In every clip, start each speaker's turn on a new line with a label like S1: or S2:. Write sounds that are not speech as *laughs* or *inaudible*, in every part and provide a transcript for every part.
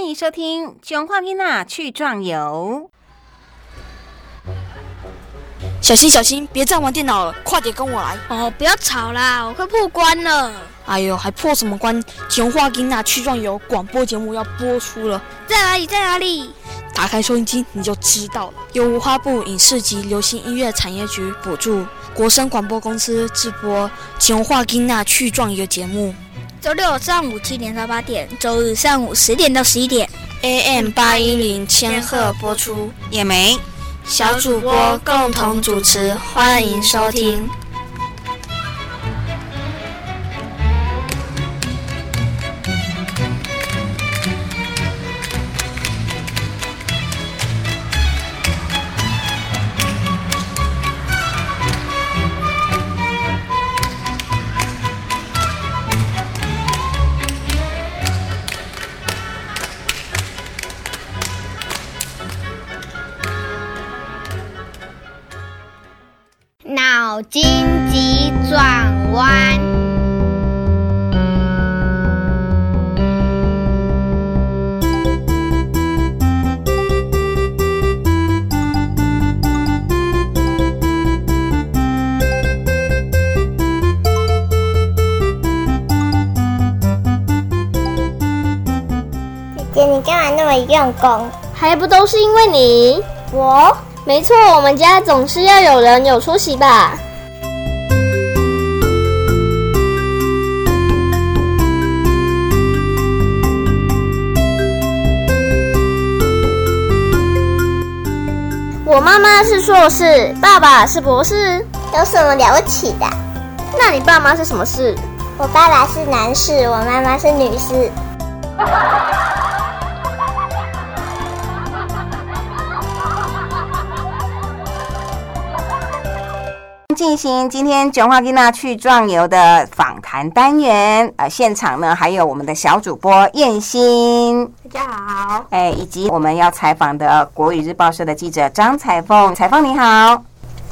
S1: 欢迎收听《囧话囡娜去壮游》。
S2: 小心小心，别再玩电脑了，快点跟我来！
S3: 哦，不要吵啦，我快破关了。
S2: 哎呦，还破什么关？《囧话囡娜去壮游》广播节目要播出了，
S3: 在哪里？在哪里？
S2: 打开收音机你就知道了。由文化部影视及流行音乐产业局补助，国声广播公司直播《囧话囡娜去壮游》节目。
S3: 周六上午七点到八点，周日上午十点到十一点
S2: ，AM 八一零千赫播出。
S1: 也没
S2: 小主播共同主持，欢迎收听。
S4: 脑筋急转弯。姐姐，你干嘛那么用功？
S5: 还不都是因为你？
S4: 我？
S5: 没错，我们家总是要有人有出息吧。我妈妈是硕士，爸爸是博士，
S4: 有什么了不起的？
S5: 那你爸妈是什么士？
S4: 我爸爸是男士，我妈妈是女士。
S1: 进行今天囧话蒂娜去壮游的访谈单元，呃，现场呢还有我们的小主播燕心，
S5: 大家好，
S1: 哎，以及我们要采访的国语日报社的记者张彩凤，彩凤你好，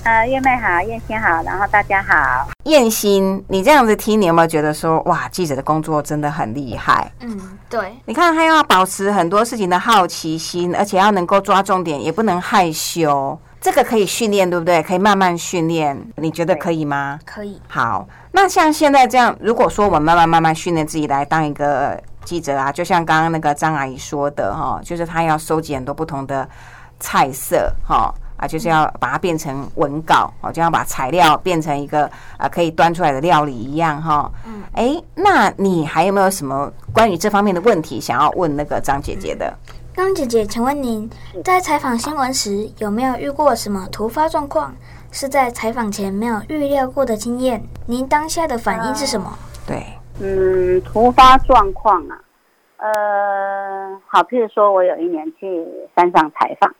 S6: 呃，月妹好，燕心好，然后大家好，
S1: 燕心，你这样子听，你有没有觉得说，哇，记者的工作真的很厉害？
S5: 嗯，对，
S1: 你看他要保持很多事情的好奇心，而且要能够抓重点，也不能害羞。这个可以训练，对不对？可以慢慢训练，你觉得可以吗？
S5: 可以。
S1: 好，那像现在这样，如果说我们慢慢慢慢训练自己来当一个记者啊，就像刚刚那个张阿姨说的哈，就是她要收集很多不同的菜色哈啊，就是要把它变成文稿哦，就要把材料变成一个啊可以端出来的料理一样哈。嗯。哎，那你还有没有什么关于这方面的问题想要问那个张姐姐的？
S3: 张姐姐，请问您在采访新闻时有没有遇过什么突发状况？是在采访前没有预料过的经验？您当下的反应是什么？
S1: 对，
S6: 嗯，突发状况啊，呃，好，譬如说我有一年去山上采访，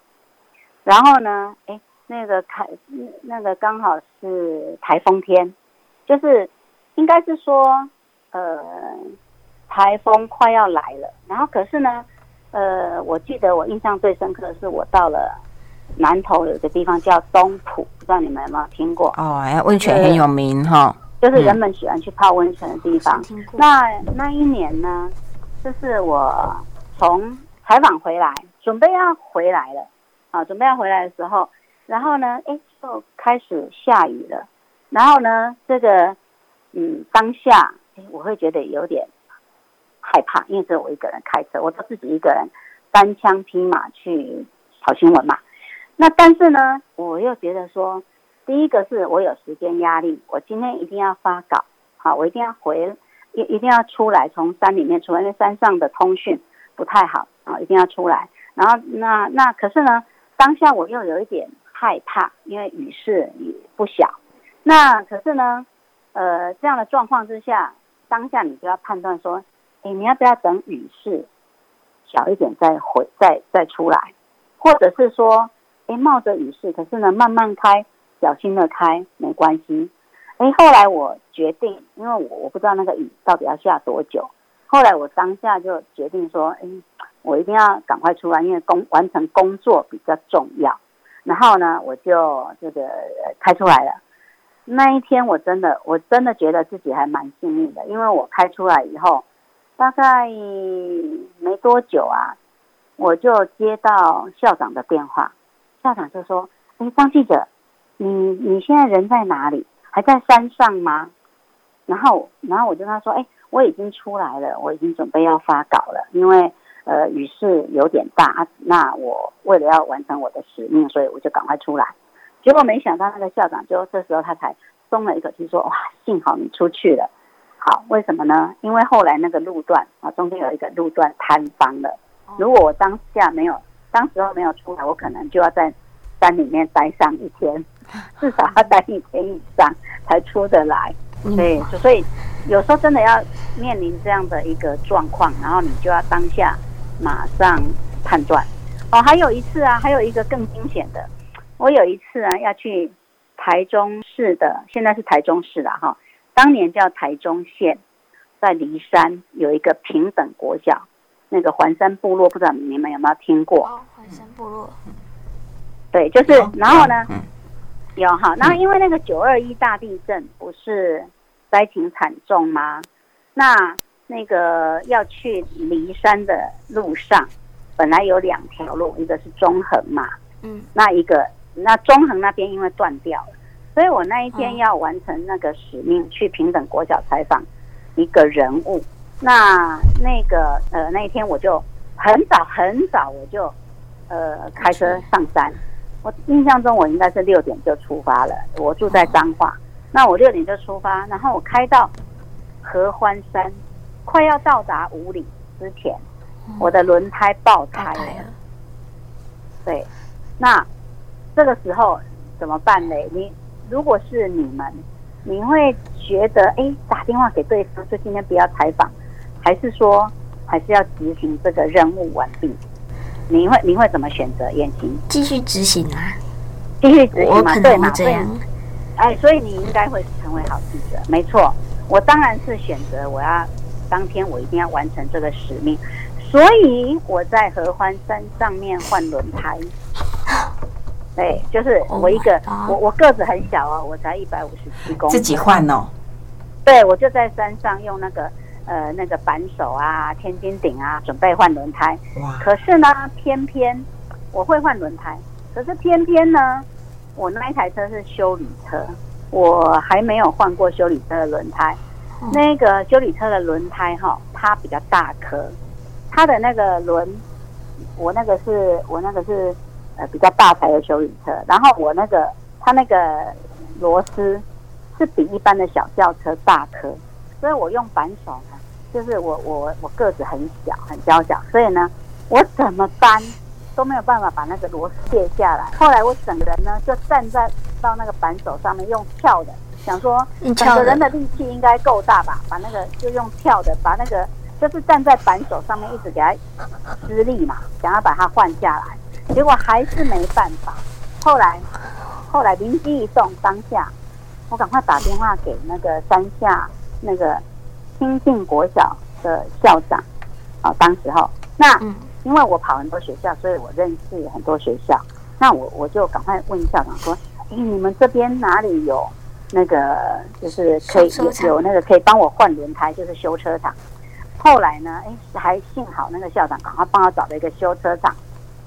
S6: 然后呢，哎，那个开那个刚好是台风天，就是应该是说，呃，台风快要来了，然后可是呢。呃，我记得我印象最深刻的是，我到了南头有个地方叫东浦，不知道你们有没有听过？
S1: 哦，哎，温泉很有名哈，
S6: 就是人们喜欢去泡温泉的地方。那那一年呢，就是我从采访回来，准备要回来了，啊，准备要回来的时候，然后呢，哎，就开始下雨了。然后呢，这个嗯，当下哎，我会觉得有点。害怕，因为只有我一个人开车，我都自己一个人单枪匹马去跑新闻嘛。那但是呢，我又觉得说，第一个是我有时间压力，我今天一定要发稿，好，我一定要回，一一定要出来，从山里面出来，因为山上的通讯不太好啊，一定要出来。然后那那可是呢，当下我又有一点害怕，因为雨势也不小。那可是呢，呃，这样的状况之下，当下你就要判断说。哎，你要不要等雨势小一点再回，再再出来？或者是说，哎，冒着雨势，可是呢，慢慢开，小心的开，没关系。哎，后来我决定，因为我我不知道那个雨到底要下多久。后来我当下就决定说，哎，我一定要赶快出来，因为工完成工作比较重要。然后呢，我就这个开出来了。那一天我真的，我真的觉得自己还蛮幸运的，因为我开出来以后。大概没多久啊，我就接到校长的电话，校长就说：“哎，张记者，你你现在人在哪里？还在山上吗？”然后，然后我就跟他说：“哎，我已经出来了，我已经准备要发稿了，因为呃雨势有点大，那我为了要完成我的使命，所以我就赶快出来。结果没想到那个校长就这时候他才松了一口气，说：哇，幸好你出去了。”好，为什么呢？因为后来那个路段啊，中间有一个路段坍方了。如果我当下没有，当时候没有出来，我可能就要在山里面待上一天，*laughs* 至少要待一天以上才出得来。对，所以有时候真的要面临这样的一个状况，然后你就要当下马上判断。哦，还有一次啊，还有一个更惊险的，我有一次啊要去台中市的，现在是台中市了哈。当年叫台中县，在骊山有一个平等国小，那个环山部落，不知道你们有没有听过？
S3: 哦，环山部落。
S6: 对，就是，然后呢，有哈，那因为那个九二一大地震不是灾情惨重吗？那那个要去骊山的路上，本来有两条路，一个是中横嘛，嗯，那一个那中横那边因为断掉了。所以我那一天要完成那个使命，去平等国小采访一个人物。那那个呃那一天我就很早很早我就呃开车上山。我印象中我应该是六点就出发了。我住在彰化，那我六点就出发，然后我开到合欢山，快要到达五里之前，我的轮胎爆胎了。对，那这个时候怎么办呢？你？如果是你们，你会觉得哎，打电话给对方说今天不要采访，还是说还是要执行这个任务完毕？你会你会怎么选择？燕青
S3: 继续执行啊，
S6: 继续执行嘛，对嘛？
S3: 这样，
S6: 哎，所以你应该会成为好记者，没错。我当然是选择我要当天我一定要完成这个使命，所以我在合欢山上面换轮胎。对，就是我一个，我我个子很小哦，我才一百五十七公
S1: 分，自己换哦。
S6: 对，我就在山上用那个呃那个扳手啊、千斤顶啊，准备换轮胎。哇！可是呢，偏偏我会换轮胎，可是偏偏呢，我那一台车是修理车，我还没有换过修理车的轮胎。那个修理车的轮胎哈，它比较大颗，它的那个轮，我那个是我那个是。呃，比较大台的修理车，然后我那个它那个螺丝是比一般的小轿车大颗，所以我用扳手呢，就是我我我个子很小很娇小，所以呢，我怎么搬都没有办法把那个螺丝卸下来。后来我整个人呢就站在到那个扳手上面用跳的，想说整个人的力气应该够大吧，把那个就用跳的把那个就是站在扳手上面一直给它施力嘛，想要把它换下来。结果还是没办法。后来，后来灵机一动，当下我赶快打电话给那个山下那个新进国小的校长啊。当时候，那因为我跑很多学校，所以我认识很多学校。那我我就赶快问校长说：“哎，你们这边哪里有那个就是可以有有那个可以帮我换轮胎，就是修车厂？”后来呢，哎，还幸好那个校长赶快帮我找了一个修车厂。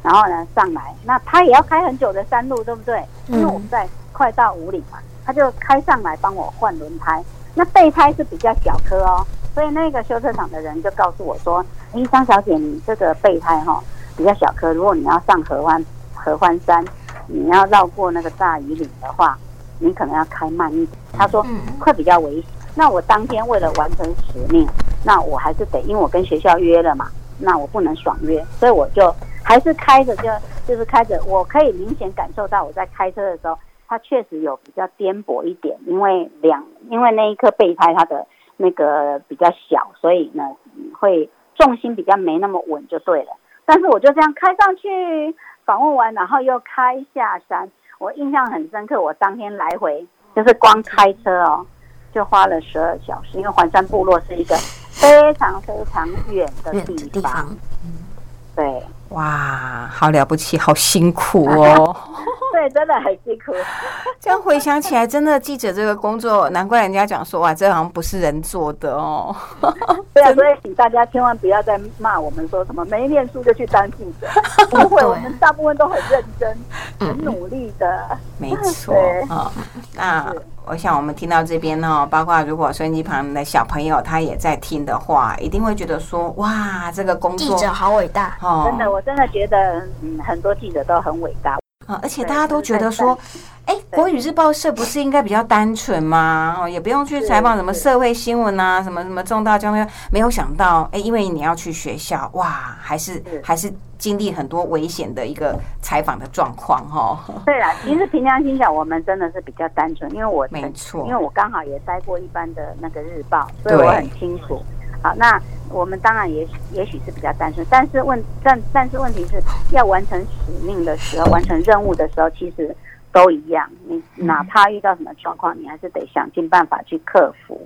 S6: 然后呢，上来，那他也要开很久的山路，对不对？因为我们在快到五里嘛，他就开上来帮我换轮胎。那备胎是比较小颗哦，所以那个修车厂的人就告诉我说：“哎，张小姐，你这个备胎哈比较小颗，如果你要上合欢合欢山，你要绕过那个大雨岭的话，你可能要开慢一点。”他说会比较危险。那我当天为了完成使命，那我还是得，因为我跟学校约了嘛，那我不能爽约，所以我就。还是开着，就就是开着，我可以明显感受到我在开车的时候，它确实有比较颠簸一点，因为两因为那一颗备胎它的那个比较小，所以呢会重心比较没那么稳就对了。但是我就这样开上去访问完，然后又开下山，我印象很深刻。我当天来回就是光开车哦，就花了十二小时，因为环山部落是一个非常非常远的地方。对，
S1: 哇，好了不起，好辛苦哦。*laughs*
S6: 对，真的很辛苦。*laughs*
S1: 这样回想起来，真的记者这个工作，难怪人家讲说哇，这好像不是人做的哦。*laughs*
S6: 对啊，所以请大家千万不要再骂我们说什么没念书就去当记者，不会，我们大部分都很认真、很努力的。
S1: 没错啊，那我想我们听到这边呢，包括如果收音机旁的小朋友他也在听的话，一定会觉得说哇，这个工作
S3: 记者好伟大
S6: 哦！真的，我真的觉得嗯，很多记者都很伟大。
S1: 啊！而且大家都觉得说，哎，国语日报社不是应该比较单纯吗？哦，也不用去采访什么社会新闻啊，什么什么重大交通。没有想到，哎，因为你要去学校，哇，还是还是经历很多危险的一个采访的状况哈。
S6: 对啦，其实平常心想，我们真的是比较单纯，因为我
S1: 没错，
S6: 因为我刚好也待过一般的那个日报，所以我很清楚。好，那我们当然也也许是比较单纯，但是问但但是问题是要完成使命的时候，*laughs* 完成任务的时候，其实都一样。你哪怕遇到什么状况，你还是得想尽办法去克服。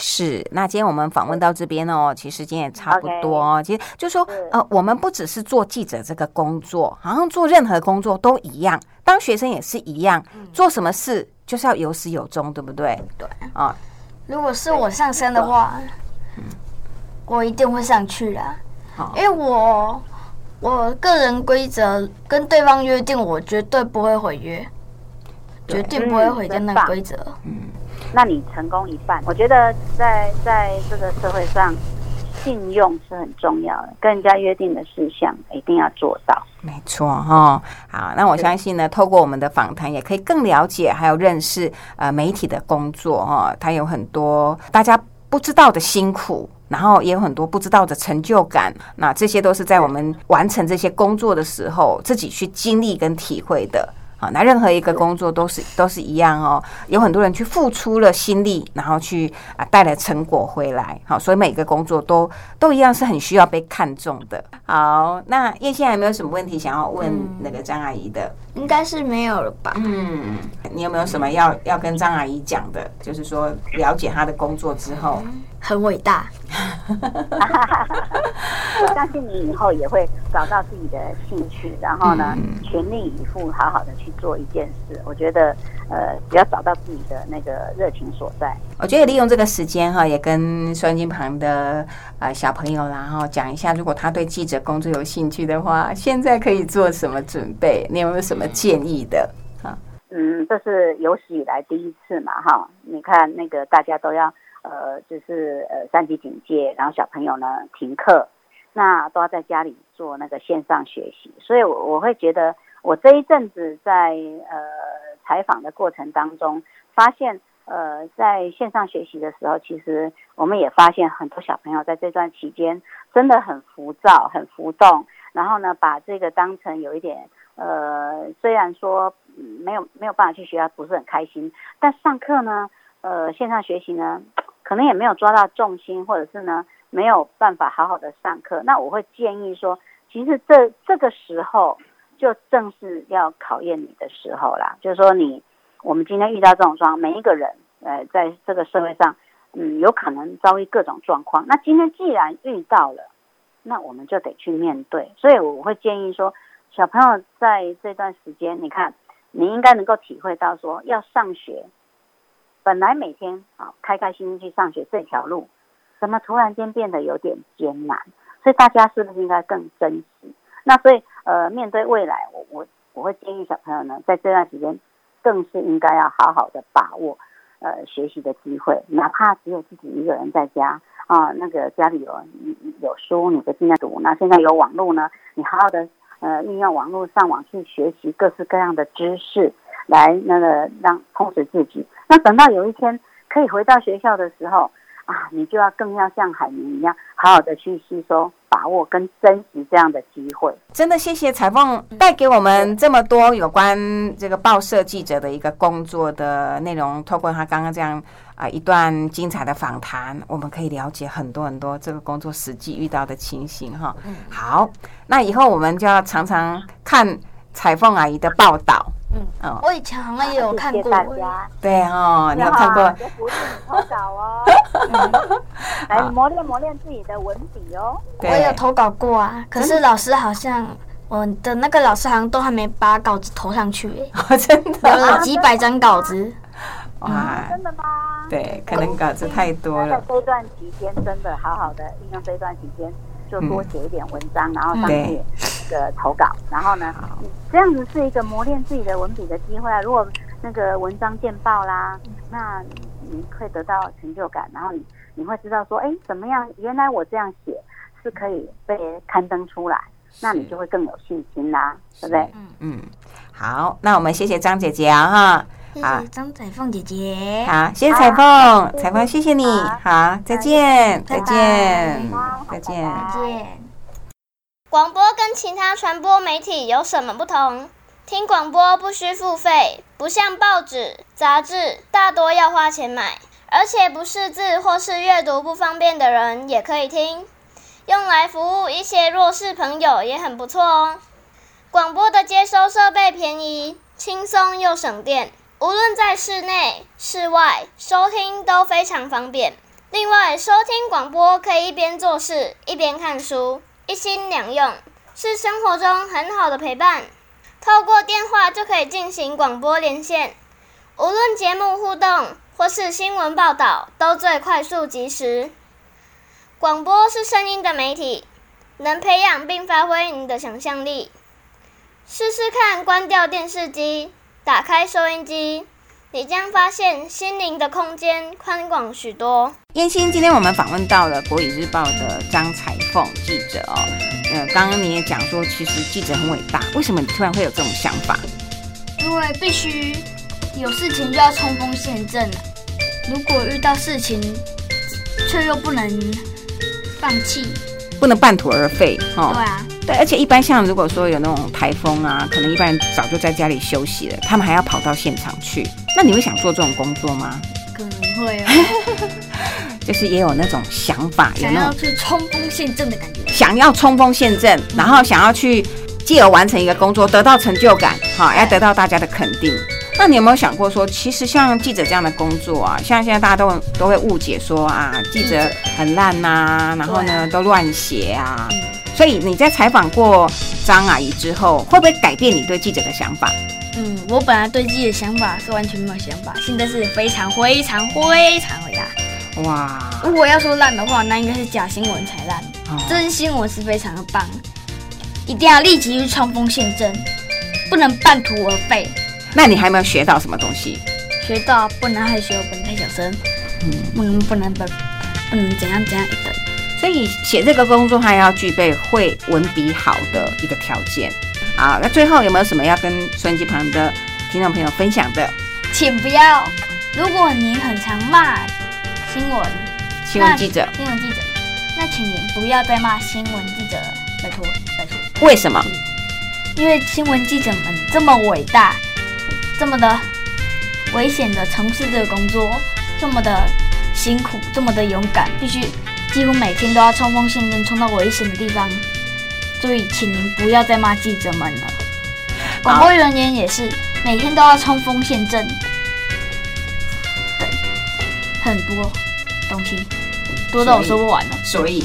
S1: 是，那今天我们访问到这边哦，其实时间也差不多。其实就说呃，我们不只是做记者这个工作，好像做任何工作都一样，当学生也是一样，做什么事就是要有始有终，对不对？
S3: 对啊，如果是我上升的话。我一定会上去的，因为我我个人规则跟对方约定，我绝对不会毁约，绝对不会毁掉那个规则。
S6: 嗯，那你成功一半。我觉得在在这个社会上，信用是很重要的，跟人家约定的事项一定要做到。
S1: 没错哈，好，那我相信呢，透过我们的访谈，也可以更了解还有认识呃媒体的工作哈，它有很多大家。不知道的辛苦，然后也有很多不知道的成就感，那这些都是在我们完成这些工作的时候自己去经历跟体会的。好，那任何一个工作都是都是一样哦，有很多人去付出了心力，然后去啊带来成果回来。好，所以每个工作都都一样是很需要被看重的。好，那叶现在有没有什么问题想要问那个张阿姨的？
S3: 应该是没有了吧？
S1: 嗯，你有没有什么要要跟张阿姨讲的？就是说了解她的工作之后。
S3: 很伟大，*laughs* *laughs*
S6: 我相信你以后也会找到自己的兴趣，然后呢，全力以赴，好好的去做一件事。我觉得，呃，只要找到自己的那个热情所在，
S1: 我觉得利用这个时间哈，也跟收音机旁的呃小朋友然后讲一下，如果他对记者工作有兴趣的话，现在可以做什么准备？你有没有什么建议的？
S6: 哈，嗯，这是有史以来第一次嘛，哈，你看那个大家都要。呃，就是呃三级警戒，然后小朋友呢停课，那都要在家里做那个线上学习，所以我我会觉得，我这一阵子在呃采访的过程当中，发现呃在线上学习的时候，其实我们也发现很多小朋友在这段期间真的很浮躁、很浮动，然后呢把这个当成有一点呃，虽然说没有没有办法去学校，不是很开心，但上课呢，呃线上学习呢。可能也没有抓到重心，或者是呢没有办法好好的上课。那我会建议说，其实这这个时候就正是要考验你的时候啦。就是说，你我们今天遇到这种状况，每一个人呃在这个社会上，嗯，有可能遭遇各种状况。那今天既然遇到了，那我们就得去面对。所以我会建议说，小朋友在这段时间，你看，你应该能够体会到说要上学。本来每天啊开开心心去上学这条路，怎么突然间变得有点艰难？所以大家是不是应该更珍惜？那所以呃，面对未来，我我我会建议小朋友呢，在这段时间更是应该要好好的把握呃学习的机会，哪怕只有自己一个人在家啊，那个家里有有书，你就尽量读。那现在有网络呢，你好好的呃运用网络上网去学习各式各样的知识。来，那个让充实自己。那等到有一天可以回到学校的时候啊，你就要更要像海绵一样，好好的去吸收、把握跟珍惜这样的机会。
S1: 真的谢谢彩凤带给我们这么多有关这个报社记者的一个工作的内容。透过他刚刚这样啊一段精彩的访谈，我们可以了解很多很多这个工作实际遇到的情形哈。嗯，好，那以后我们就要常常看彩凤阿姨的报道。
S3: 嗯，我以前好像也有看过。
S1: 大家，对哦，你有看过？
S6: 鼓励你投稿哦，*laughs* 来磨练磨练自己的文笔哦。
S3: 我有投稿过啊，可是老师好像我的那个老师好像都还没把稿子投上去，
S1: 哎，*laughs* 真的，
S3: 有了几百张稿子。
S6: 哇，真的吗？
S1: 对，可能稿子太多了。
S6: 在这段期间，真的好好的利用这段期间，就多写一点文章，然后上去的投稿，然后呢，这样子是一个磨练自己的文笔的机会啊。如果那个文章见报啦，那你会得到成就感，然后你你会知道说，哎，怎么样？原来我这样写是可以被刊登出来，那你就会更有信心啦，对不对？
S1: 嗯嗯，好，那我们谢谢张姐姐啊哈。
S3: 谢谢张彩凤姐姐。
S1: 好，谢谢彩凤，彩凤谢谢你。好，再见，再见，再见，
S3: 再见。
S5: 广播跟其他传播媒体有什么不同？听广播不需付费，不像报纸、杂志大多要花钱买，而且不识字或是阅读不方便的人也可以听，用来服务一些弱势朋友也很不错哦。广播的接收设备便宜、轻松又省电。无论在室内、室外收听都非常方便。另外，收听广播可以一边做事一边看书，一心两用，是生活中很好的陪伴。透过电话就可以进行广播连线，无论节目互动或是新闻报道，都最快速及时。广播是声音的媒体，能培养并发挥你的想象力。试试看，关掉电视机。打开收音机，你将发现心灵的空间宽广许多。
S1: 燕心，今天我们访问到了《国语日报》的张彩凤记者哦。呃，刚刚你也讲说，其实记者很伟大，为什么你突然会有这种想法？
S3: 因为必须有事情就要冲锋陷阵如果遇到事情却又不能放弃，
S1: 不能半途而废，
S3: 哈。对啊。
S1: 对，而且一般像如果说有那种台风啊，可能一般人早就在家里休息了，他们还要跑到现场去。那你会想做这种工作吗？
S3: 可能会啊，*laughs*
S1: 就是也有那种想法，
S3: 想要去冲锋陷阵的感觉。
S1: 想要冲锋陷阵，然后想要去继而完成一个工作，得到成就感，好，要得到大家的肯定。那你有没有想过说，其实像记者这样的工作啊，像现在大家都都会误解说啊，记者很烂呐，然后呢都乱写啊。所以你在采访过张阿姨之后，会不会改变你对记者的想法？
S3: 嗯，我本来对记者的想法是完全没有想法，现在是非常非常非常伟大。哇！如果要说烂的话，那应该是假新闻才烂，真新闻是非常的棒。一定要立即去冲锋陷阵，不能半途而废。
S1: 那你还有没有学到什么东西？
S3: 学到不能害羞，不能太小声，嗯，不能不能不不能怎样怎样一等。
S1: 所以写这个工作还要具备会文笔好的一个条件。好，那最后有没有什么要跟收音机旁的听众朋友分享的？
S3: 请不要，如果你很常骂新闻
S1: 新闻记者，
S3: 新闻记者，那请您不要再骂新闻记者，拜托拜托。
S1: 为什么？
S3: 因为新闻记者们这么伟大，这么的危险的从事这个工作，这么的辛苦，这么的勇敢，必须。几乎每天都要冲锋陷阵，冲到危险的地方，所以请您不要再骂记者们了。广播人员也是每天都要冲锋陷阵，对，很多东西多到我说不完了。
S1: 所以，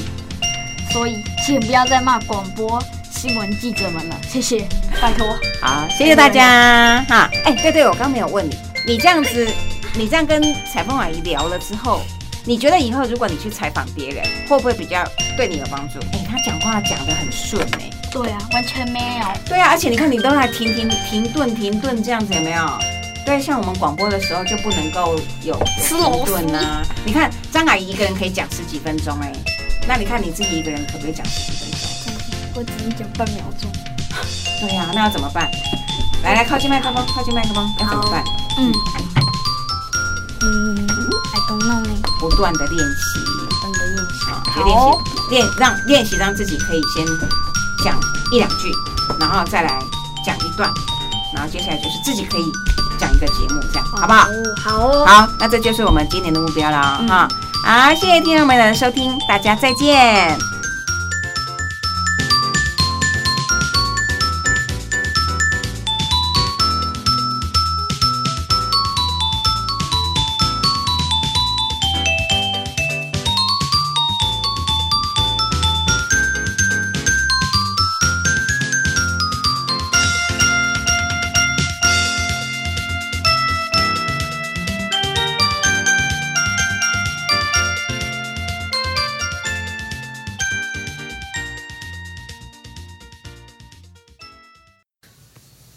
S3: 所以，请不要再骂广播新闻记者们了，谢谢，拜托。
S1: 好，谢谢大家哈。哎，对对，我刚没有问你，你这样子，你这样跟彩凤阿姨聊了之后。你觉得以后如果你去采访别人，会不会比较对你有帮助？哎，他讲话讲得很顺哎。
S3: 对啊，完全没有。
S1: 对啊，而且你看，你都还停停停顿停顿这样子，有没有？对，像我们广播的时候就不能够有
S3: 吃螺顿
S1: 啊。你看张阿姨一个人可以讲十几分钟哎，那你看你自己一个人可不可以讲十几分钟？
S3: 我只能讲半秒钟。
S1: 对呀，那要怎么办？来来，靠近麦克风，靠近麦克风，要怎么办？嗯。
S3: 嗯。
S1: 不断的练习，
S3: 不断的练习，
S1: 好，练习练让练习让自己可以先讲一两句，然后再来讲一段，然后接下来就是自己可以讲一个节目，这样好不好？
S3: 好，
S1: 好，那这就是我们今年的目标了哈。好，谢谢听众们的收听，大家再见。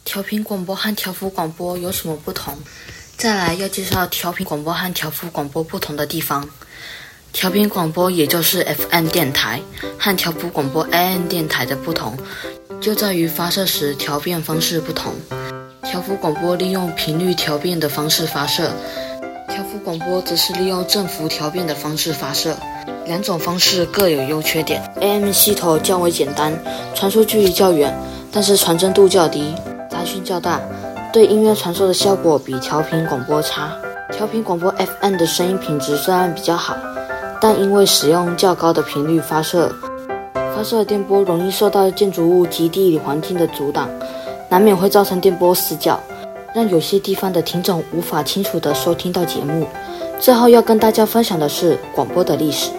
S2: 调频广播和调幅广播有什么不同？再来要介绍调频广播和调幅广播不同的地方。调频广播也就是 FM 电台和调幅广播 AM 电台的不同，就在于发射时调变方式不同。调幅广播利用频率调变的方式发射，调幅广播则是利用振幅调变的方式发射。两种方式各有优缺点。AM 系统较为简单，传输距离较远，但是传真度较低。讯较大，对音乐传输的效果比调频广播差。调频广播 FM 的声音品质虽然比较好，但因为使用较高的频率发射，发射的电波容易受到建筑物及地理环境的阻挡，难免会造成电波死角，让有些地方的听众无法清楚地收听到节目。最后要跟大家分享的是广播的历史。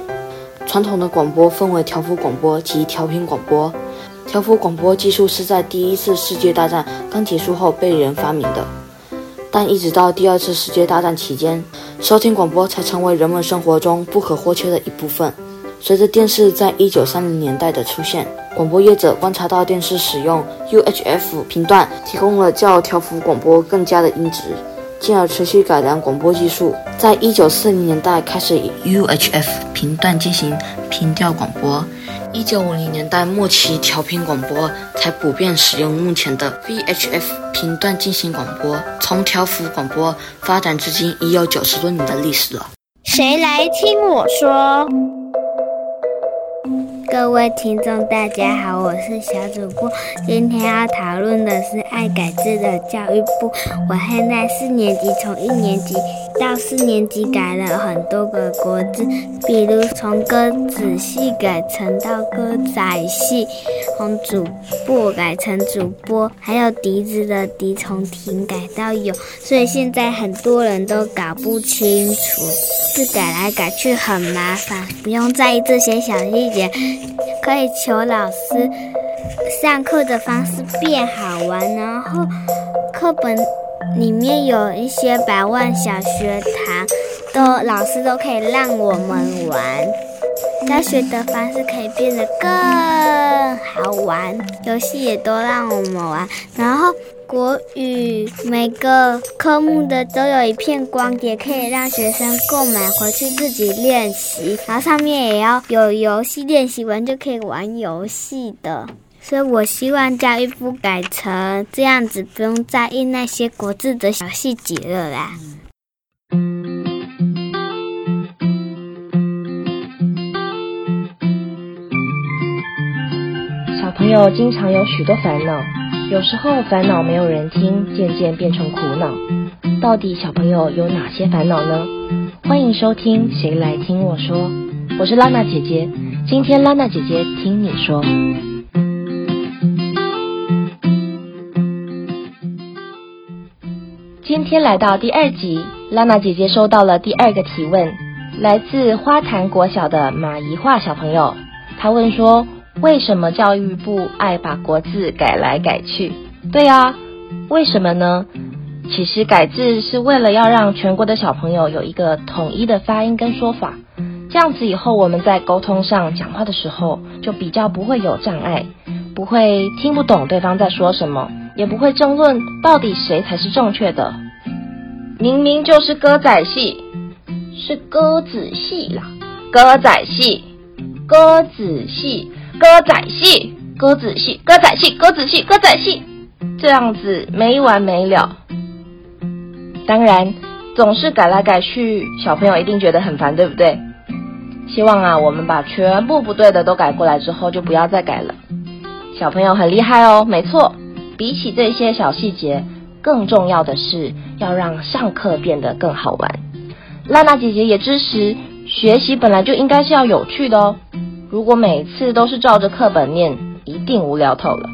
S2: 传统的广播分为调幅广播及调频广播。调幅广播技术是在第一次世界大战刚结束后被人发明的，但一直到第二次世界大战期间，收听广播才成为人们生活中不可或缺的一部分。随着电视在一九三零年代的出现，广播业者观察到电视使用 UHF 频段提供了较调幅广播更佳的音质，进而持续改良广播技术。在一九四零年代开始以 UHF 频段进行频调广播。一九五零年代末期，调频广播才普遍使用目前的 VHF 频段进行广播。从调幅广播发展至今，已有九十多年的历史了。
S4: 谁来听我说？各位听众，大家好，我是小主播。今天要讨论的是爱改制的教育部。我现在四年级，从一年级到四年级改了很多个国字，比如从歌仔戏改成到歌仔戏，从主播改成主播，还有笛子的笛从停改到有，所以现在很多人都搞不清楚，字改来改去很麻烦，不用在意这些小细节。可以求老师上课的方式变好玩，然后课本里面有一些百万小学堂，都老师都可以让我们玩，教学的方式可以变得更好玩，游戏也都让我们玩，然后。国语每个科目的都有一片光碟，可以让学生购买回去自己练习。然后上面也要有游戏，练习完就可以玩游戏的。所以我希望教育部改成这样子，不用在意那些国字的小细节了啦。
S7: 小朋友经常有许多烦恼。有时候烦恼没有人听，渐渐变成苦恼。到底小朋友有哪些烦恼呢？欢迎收听《谁来听我说》，我是拉娜姐姐。今天拉娜姐姐听你说。今天来到第二集，拉娜姐姐收到了第二个提问，来自花坛国小的马怡化小朋友，他问说。为什么教育部爱把国字改来改去？对啊，为什么呢？其实改字是为了要让全国的小朋友有一个统一的发音跟说法，这样子以后我们在沟通上讲话的时候就比较不会有障碍，不会听不懂对方在说什么，也不会争论到底谁才是正确的。明明就是歌仔戏，是歌子戏啦，歌仔戏，歌子戏。歌仔戏，歌子戏，歌仔戏，歌子戏，歌仔戏，这样子没完没了。当然，总是改来改去，小朋友一定觉得很烦，对不对？希望啊，我们把全部不对的都改过来之后，就不要再改了。小朋友很厉害哦，没错。比起这些小细节，更重要的是要让上课变得更好玩。娜娜姐姐也支持，学习本来就应该是要有趣的哦。如果每次都是照着课本念，一定无聊透了。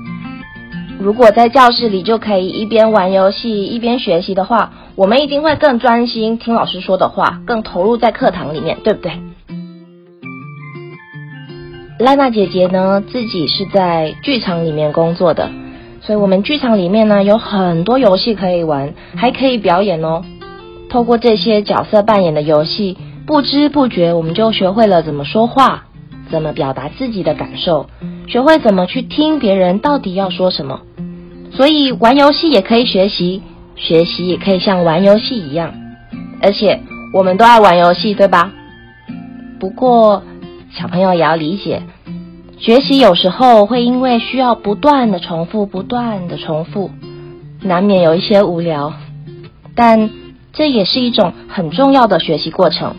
S7: 如果在教室里就可以一边玩游戏一边学习的话，我们一定会更专心听老师说的话，更投入在课堂里面，对不对？拉娜姐姐呢，自己是在剧场里面工作的，所以我们剧场里面呢有很多游戏可以玩，还可以表演哦。透过这些角色扮演的游戏，不知不觉我们就学会了怎么说话。怎么表达自己的感受，学会怎么去听别人到底要说什么。所以玩游戏也可以学习，学习也可以像玩游戏一样。而且我们都爱玩游戏，对吧？不过小朋友也要理解，学习有时候会因为需要不断的重复、不断的重复，难免有一些无聊。但这也是一种很重要的学习过程，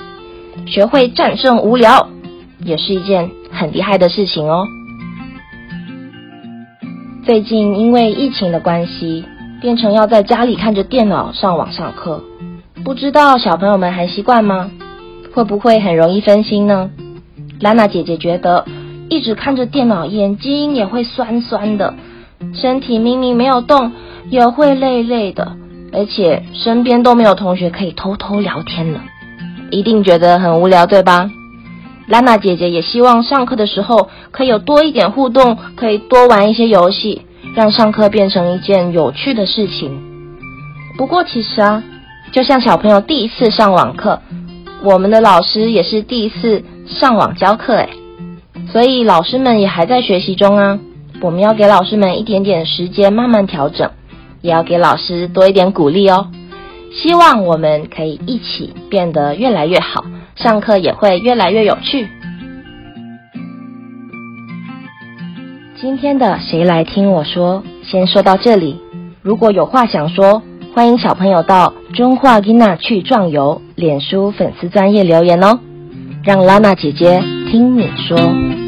S7: 学会战胜无聊，也是一件很厉害的事情哦。最近因为疫情的关系，变成要在家里看着电脑上网上课，不知道小朋友们还习惯吗？会不会很容易分心呢？拉娜姐姐觉得，一直看着电脑，眼睛也会酸酸的，身体明明没有动，也会累累的。而且身边都没有同学可以偷偷聊天了，一定觉得很无聊，对吧？拉娜姐姐也希望上课的时候可以有多一点互动，可以多玩一些游戏，让上课变成一件有趣的事情。不过其实啊，就像小朋友第一次上网课，我们的老师也是第一次上网教课诶，所以老师们也还在学习中啊。我们要给老师们一点点时间，慢慢调整。也要给老师多一点鼓励哦，希望我们可以一起变得越来越好，上课也会越来越有趣。今天的谁来听我说，先说到这里。如果有话想说，欢迎小朋友到中华伊娜去壮游脸书粉丝专业留言哦，让拉娜姐姐听你说。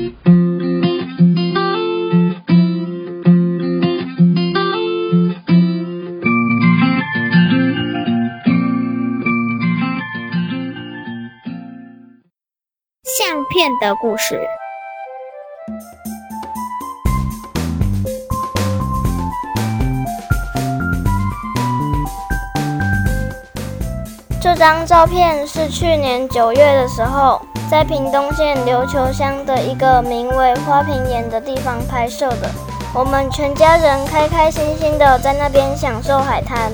S4: 片的故事。
S5: 这张照片是去年九月的时候，在屏东县琉球乡的一个名为花瓶岩的地方拍摄的。我们全家人开开心心的在那边享受海滩，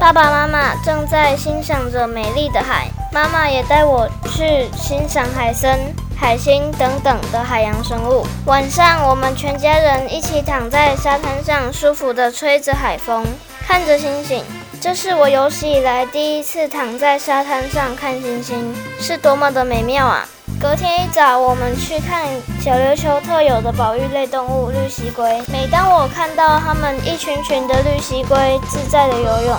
S5: 爸爸妈妈正在欣赏着美丽的海，妈妈也带我去欣赏海参。海星等等的海洋生物。晚上，我们全家人一起躺在沙滩上，舒服地吹着海风，看着星星。这是我有史以来第一次躺在沙滩上看星星，是多么的美妙啊！隔天一早，我们去看小琉球特有的保育类动物绿蜥龟。每当我看到它们一群群的绿蜥龟自在的游泳，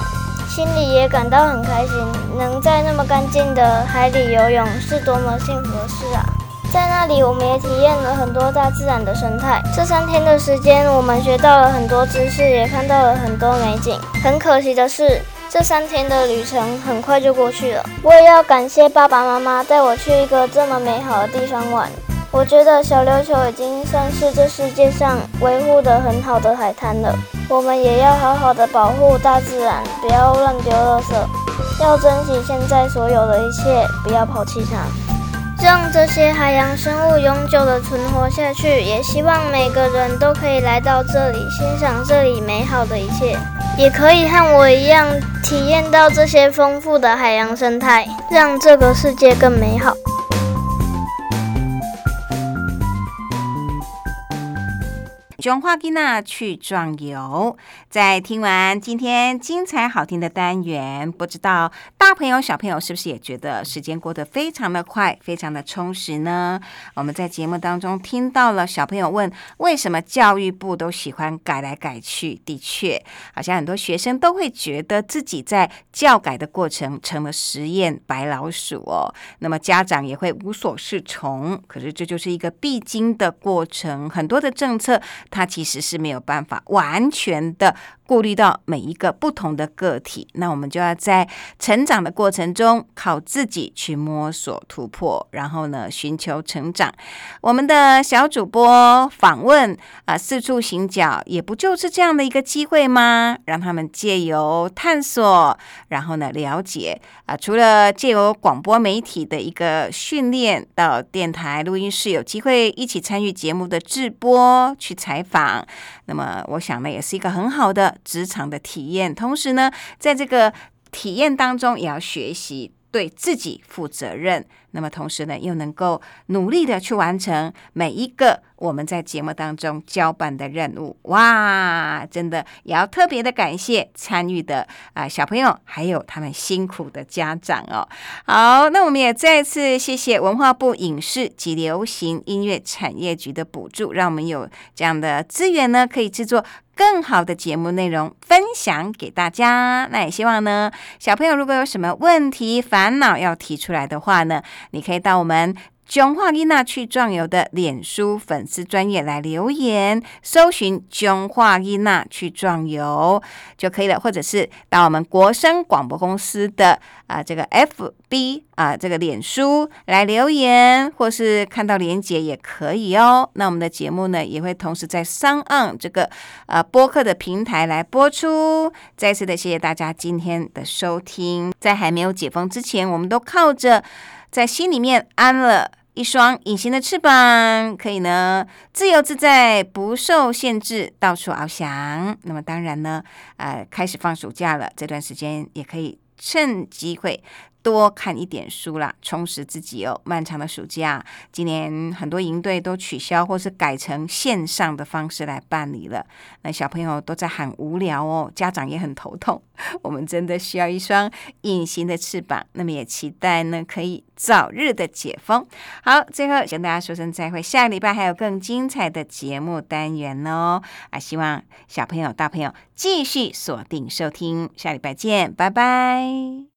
S5: 心里也感到很开心。能在那么干净的海里游泳，是多么幸福的事啊！在那里，我们也体验了很多大自然的生态。这三天的时间，我们学到了很多知识，也看到了很多美景。很可惜的是，这三天的旅程很快就过去了。我也要感谢爸爸妈妈带我去一个这么美好的地方玩。我觉得小琉球已经算是这世界上维护得很好的海滩了。我们也要好好的保护大自然，不要乱丢垃圾，要珍惜现在所有的一切，不要抛弃它。让这些海洋生物永久的存活下去，也希望每个人都可以来到这里，欣赏这里美好的一切，也可以和我一样体验到这些丰富的海洋生态，让这个世界更美好。
S1: 中华吉娜去壮游，在听完今天精彩好听的单元，不知道大朋友小朋友是不是也觉得时间过得非常的快，非常的充实呢？我们在节目当中听到了小朋友问，为什么教育部都喜欢改来改去？的确，好像很多学生都会觉得自己在教改的过程成了实验白老鼠哦。那么家长也会无所适从，可是这就是一个必经的过程，很多的政策。它其实是没有办法完全的。顾虑到每一个不同的个体，那我们就要在成长的过程中靠自己去摸索突破，然后呢寻求成长。我们的小主播访问啊，四处行脚，也不就是这样的一个机会吗？让他们借由探索，然后呢了解啊，除了借由广播媒体的一个训练，到电台录音室有机会一起参与节目的制播去采采访，那么我想呢，也是一个很好的。职场的体验，同时呢，在这个体验当中，也要学习对自己负责任。那么，同时呢，又能够努力的去完成每一个我们在节目当中交办的任务。哇，真的也要特别的感谢参与的啊小朋友，还有他们辛苦的家长哦。好，那我们也再次谢谢文化部影视及流行音乐产业局的补助，让我们有这样的资源呢，可以制作。更好的节目内容分享给大家，那也希望呢，小朋友如果有什么问题、烦恼要提出来的话呢，你可以到我们。中华伊娜去壮游的脸书粉丝专业来留言，搜寻中华伊娜去壮游就可以了，或者是到我们国声广播公司的啊这个 FB 啊这个脸书来留言，或是看到连结也可以哦。那我们的节目呢也会同时在商岸这个呃播客的平台来播出。再次的谢谢大家今天的收听，在还没有解封之前，我们都靠着在心里面安了。一双隐形的翅膀，可以呢自由自在，不受限制，到处翱翔。那么当然呢，呃，开始放暑假了，这段时间也可以趁机会。多看一点书啦，充实自己哦。漫长的暑假，今年很多营队都取消或是改成线上的方式来办理了。那小朋友都在喊无聊哦，家长也很头痛。我们真的需要一双隐形的翅膀。那么也期待呢，可以早日的解封。好，最后跟大家说声再会，下个礼拜还有更精彩的节目单元哦。啊，希望小朋友、大朋友继续锁定收听，下礼拜见，拜拜。